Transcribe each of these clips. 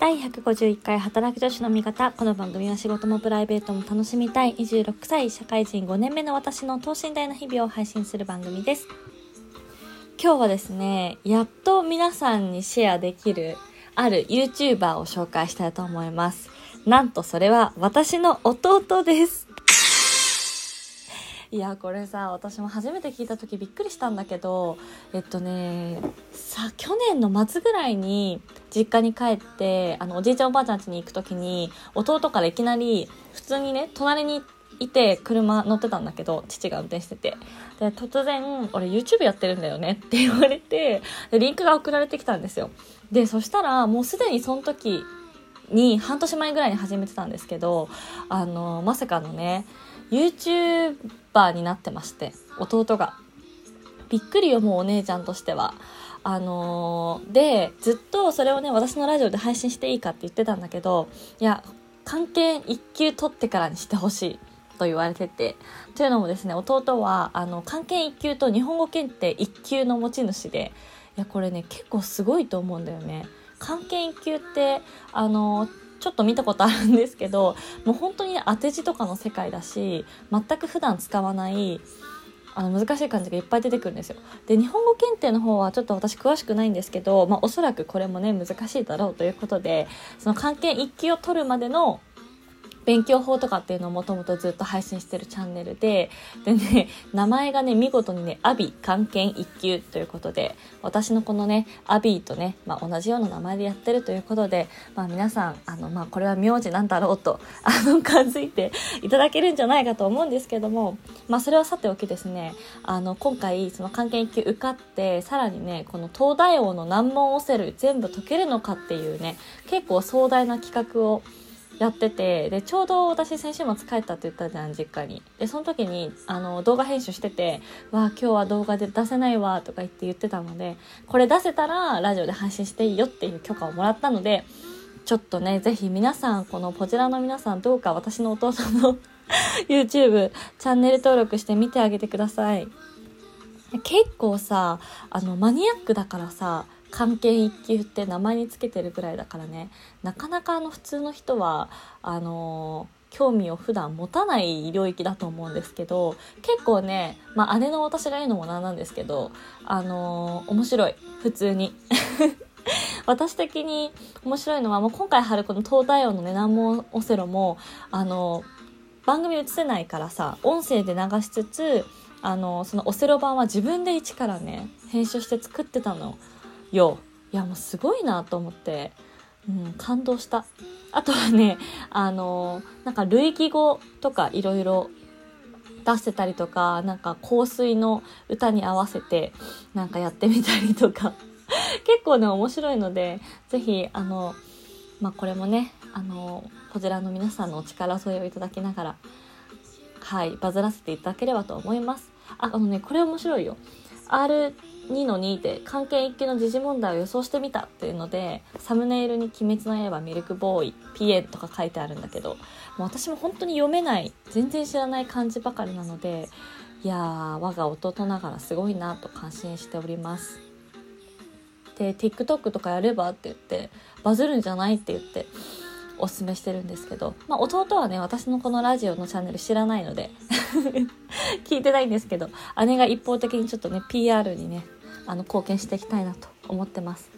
第151回働く女子の味方。この番組は仕事もプライベートも楽しみたい26歳社会人5年目の私の等身大の日々を配信する番組です。今日はですね、やっと皆さんにシェアできるある YouTuber を紹介したいと思います。なんとそれは私の弟です。いやこれさ私も初めて聞いた時びっくりしたんだけどえっとねさ去年の末ぐらいに実家に帰ってあのおじいちゃんおばあちゃん家に行く時に弟からいきなり普通にね隣にいて車乗ってたんだけど父が運転してて。で突然「俺 YouTube やってるんだよね」って言われてでリンクが送られてきたんですよ。でそしたらもうすでにその時に半年前ぐらいに始めてたんですけどあのまさかのね YouTuber になってまして弟が。びっくりよもうお姉ちゃんとしてはあのー、でずっとそれをね私のラジオで配信していいかって言ってたんだけどいや関係1級取ってからにしてほしいと言われててというのもですね弟はあの関係1級と日本語検定1級の持ち主でいやこれね結構すごいと思うんだよね。関係1級ってあのちょっと見たことあるんですけどもう本当に、当て字とかの世界だし全く普段使わないあの難しい漢字がいっぱい出てくるんですよ。で日本語検定の方はちょっと私詳しくないんですけど、まあ、おそらくこれもね難しいだろうということでその漢検1級を取るまでの勉強法とかっていうのをもともとずっと配信してるチャンネルで、でね、名前がね、見事にね、アビ関係一級ということで、私のこのね、アビーとね、まあ、同じような名前でやってるということで、まあ皆さん、あの、まあこれは名字なんだろうと、あの、感づいていただけるんじゃないかと思うんですけども、まあそれはさておきですね、あの、今回、その関係一級受かって、さらにね、この東大王の難問オセル全部解けるのかっていうね、結構壮大な企画をやっててでちょうど私先週末帰ったって言ったじゃん実家に。でその時にあの動画編集してて「わあ今日は動画で出せないわ」とか言って言ってたのでこれ出せたらラジオで配信していいよっていう許可をもらったのでちょっとね是非皆さんこのポジラの皆さんどうか私のお父さんの YouTube チャンネル登録して見てあげてください。結構さあのマニアックだからさ関係一級って名前につけてるぐらいだからね。なかなかあの普通の人はあの、興味を普段持たない領域だと思うんですけど結構ね、まあ、姉の私が言うのもなんなんですけどあの、面白い。普通に。私的に面白いのはもう今回貼るこの東大王のね難問オセロもあの、番組映せないからさ音声で流しつつあのそのオセロ版は自分で一からね編集して作ってたの。よ。いやもうすごいなと思って、うん、感動した。あとはねあのなんか類義語とかいろいろ出せたりとかなんか香水の歌に合わせてなんかやってみたりとか。結構ね面白いので是非あのまあこれもねあのこちらの皆さんのお力添えをいただきながらはいバズらせていただければと思います。ああのねこれ面白いよ。R 2の2で関係一級の時事問題を予想してみたっていうのでサムネイルに「鬼滅の刃ミルクボーイ」「ピエン」とか書いてあるんだけどもう私も本当に読めない全然知らない漢字ばかりなのでいやー我が弟ながらすごいなと感心しております。で TikTok とかやればって言ってバズるんじゃないって言っておすすめしてるんですけど、まあ、弟はね私のこのラジオのチャンネル知らないので 聞いてないんですけど姉が一方的にちょっとね PR にねあの貢献していきたいなと思ってます。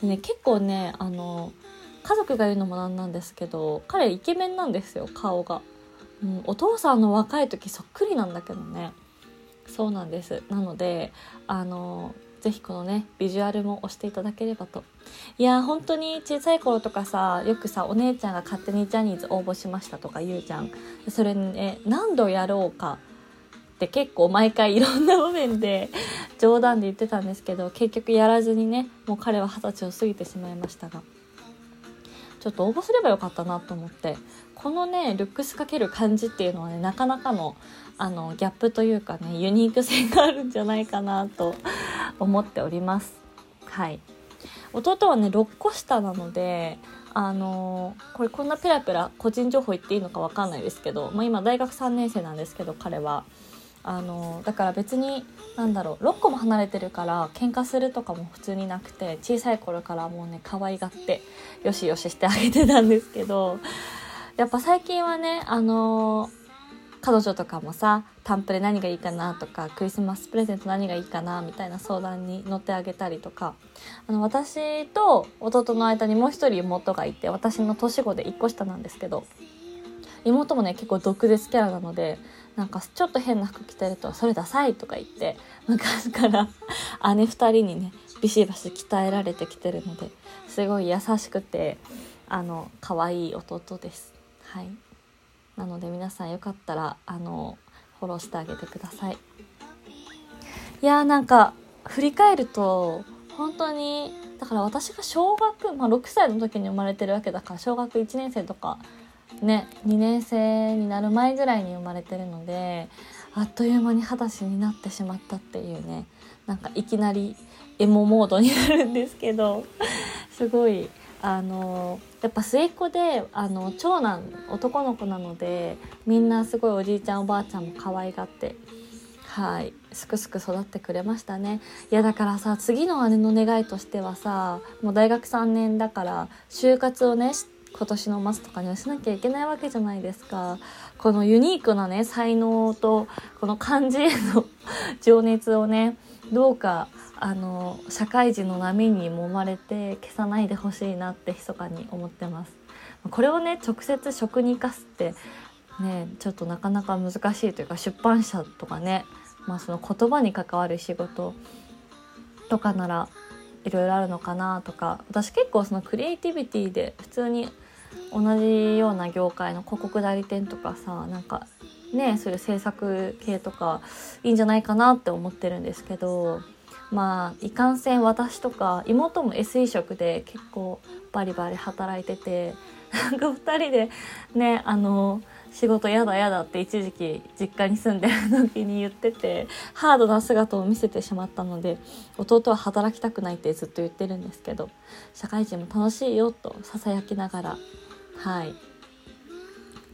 でね結構ねあの家族が言うのもなんなんですけど彼イケメンなんですよ顔が、うん、お父さんの若い時そっくりなんだけどね。そうなんです。なのであのぜひこのねビジュアルも押していただければと。いや本当に小さい頃とかさよくさお姉ちゃんが勝手にジャニーズ応募しましたとか言うじゃん。それね何度やろうかって結構毎回いろんな場面で 冗談で言ってたんですけど結局やらずにねもう彼は二十歳を過ぎてしまいましたがちょっと応募すればよかったなと思ってこのねルックスかける感じっていうのはねなかなかのあのギャップというかねユニーク性があるんじゃないかなと 思っております。はい。弟はね6個下なのであのー、これこんなペラペラ個人情報言っていいのか分かんないですけど、まあ、今大学3年生なんですけど彼は。あのだから別になんだろう6個も離れてるから喧嘩するとかも普通になくて小さい頃からもうね可愛がってよしよししてあげてたんですけどやっぱ最近はねあの彼女とかもさタンプレ何がいいかなとかクリスマスプレゼント何がいいかなみたいな相談に乗ってあげたりとかあの私と弟の間にもう一人妹がいて私の年子で1個下なんですけど妹もね結構毒舌キャラなのでなんかちょっと変な服着てると「それダサい」とか言って昔から 姉2人にねビシバシ鍛えられてきてるのですごい優しくてあの可愛い弟です。はいなので皆さんよかったらあのフォローしてあげてくださいいやーなんか振り返ると本当にだから私が小学、まあ、6歳の時に生まれてるわけだから小学1年生とかね2年生になる前ぐらいに生まれてるのであっという間に二十歳になってしまったっていうねなんかいきなりエモモードになるんですけど すごいあのやっぱ末っ子であの長男男の子なのでみんなすごいおじいちゃんおばあちゃんも可愛がってはいすくすく育ってくれましたね。いやだからさ次の姉の願いとしてはさもう大学3年だから就活をね今年の末とかにはしなきゃいけないわけじゃないですか。このユニークなね才能とこの漢字への情熱をねどうかあの社会人の波に揉まれて消さないでほしいなって密かに思ってます。これをね直接職に生かすってねちょっとなかなか難しいというか出版社とかね、まあ、その言葉に関わる仕事とかならいろいろあるのかなとか私結構そのクリエイティビティで普通に同じような業界の広告代理店とかさなんかねそういう制作系とかいいんじゃないかなって思ってるんですけどまあいかんせん私とか妹も SE 職で結構バリバリ働いててなんか2人でねあの仕事やだやだって一時期実家に住んでる時に言っててハードな姿を見せてしまったので弟は働きたくないってずっと言ってるんですけど社会人も楽しいよとささやきながらはい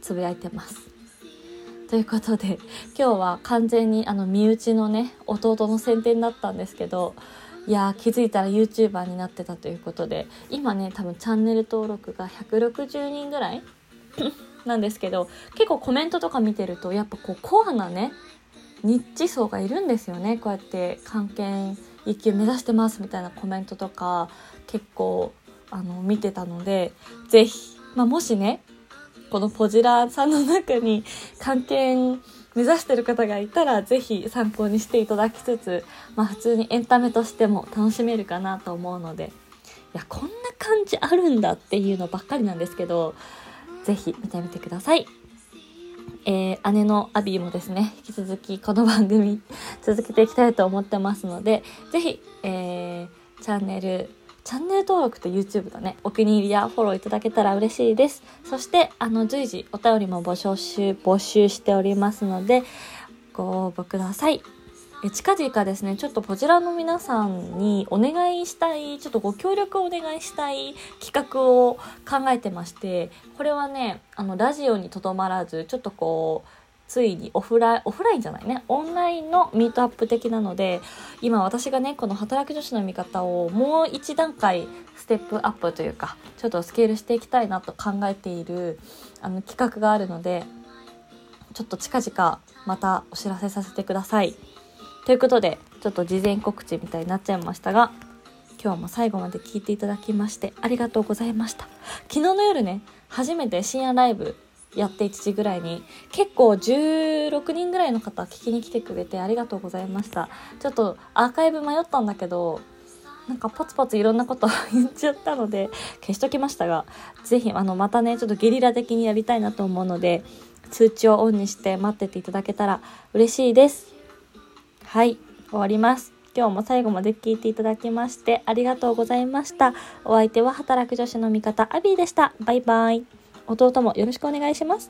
つぶやいてます。ということで今日は完全にあの身内のね弟の宣伝だったんですけどいや気づいたら YouTuber になってたということで今ね多分チャンネル登録が160人ぐらいなんですけど結構コメントとか見てるとやっぱこうコアなねニッチ層がいるんですよね。こうやって関係一級目指してますみたいなコメントとか結構あの見てたので是非、まあ、もしねこのポジラーさんの中に関係目指してる方がいたら是非参考にしていただきつつ、まあ、普通にエンタメとしても楽しめるかなと思うのでいやこんな感じあるんだっていうのばっかりなんですけど是非見てみてください。えー、姉のアビーもですね、引き続きこの番組続けていきたいと思ってますので、ぜひ、えー、チャンネルチャンネル登録と YouTube だね、お気に入りやフォローいただけたら嬉しいです。そして、あの、随時お便りも募集、募集しておりますので、ご応募ください。近々ですね、ちょっとこちらの皆さんにお願いしたい、ちょっとご協力をお願いしたい企画を考えてまして、これはね、あの、ラジオにとどまらず、ちょっとこう、ついにオフライン、オフラインじゃないね、オンラインのミートアップ的なので、今私がね、この働く女子の味方をもう一段階ステップアップというか、ちょっとスケールしていきたいなと考えているあの企画があるので、ちょっと近々またお知らせさせてください。ということで、ちょっと事前告知みたいになっちゃいましたが、今日も最後まで聞いていただきましてありがとうございました。昨日の夜ね、初めて深夜ライブやって1時ぐらいに結構16人ぐらいの方聞きに来てくれてありがとうございましたちょっとアーカイブ迷ったんだけどなんかポツポツいろんなこと言っちゃったので消しときましたが是非あのまたねちょっとゲリラ的にやりたいなと思うので通知をオンにして待ってていただけたら嬉しいですはい終わります。今日も最後まで聞いていただきましてありがとうございました。お相手は働く女子の味方アビーでした。バイバイ。弟もよろしくお願いします。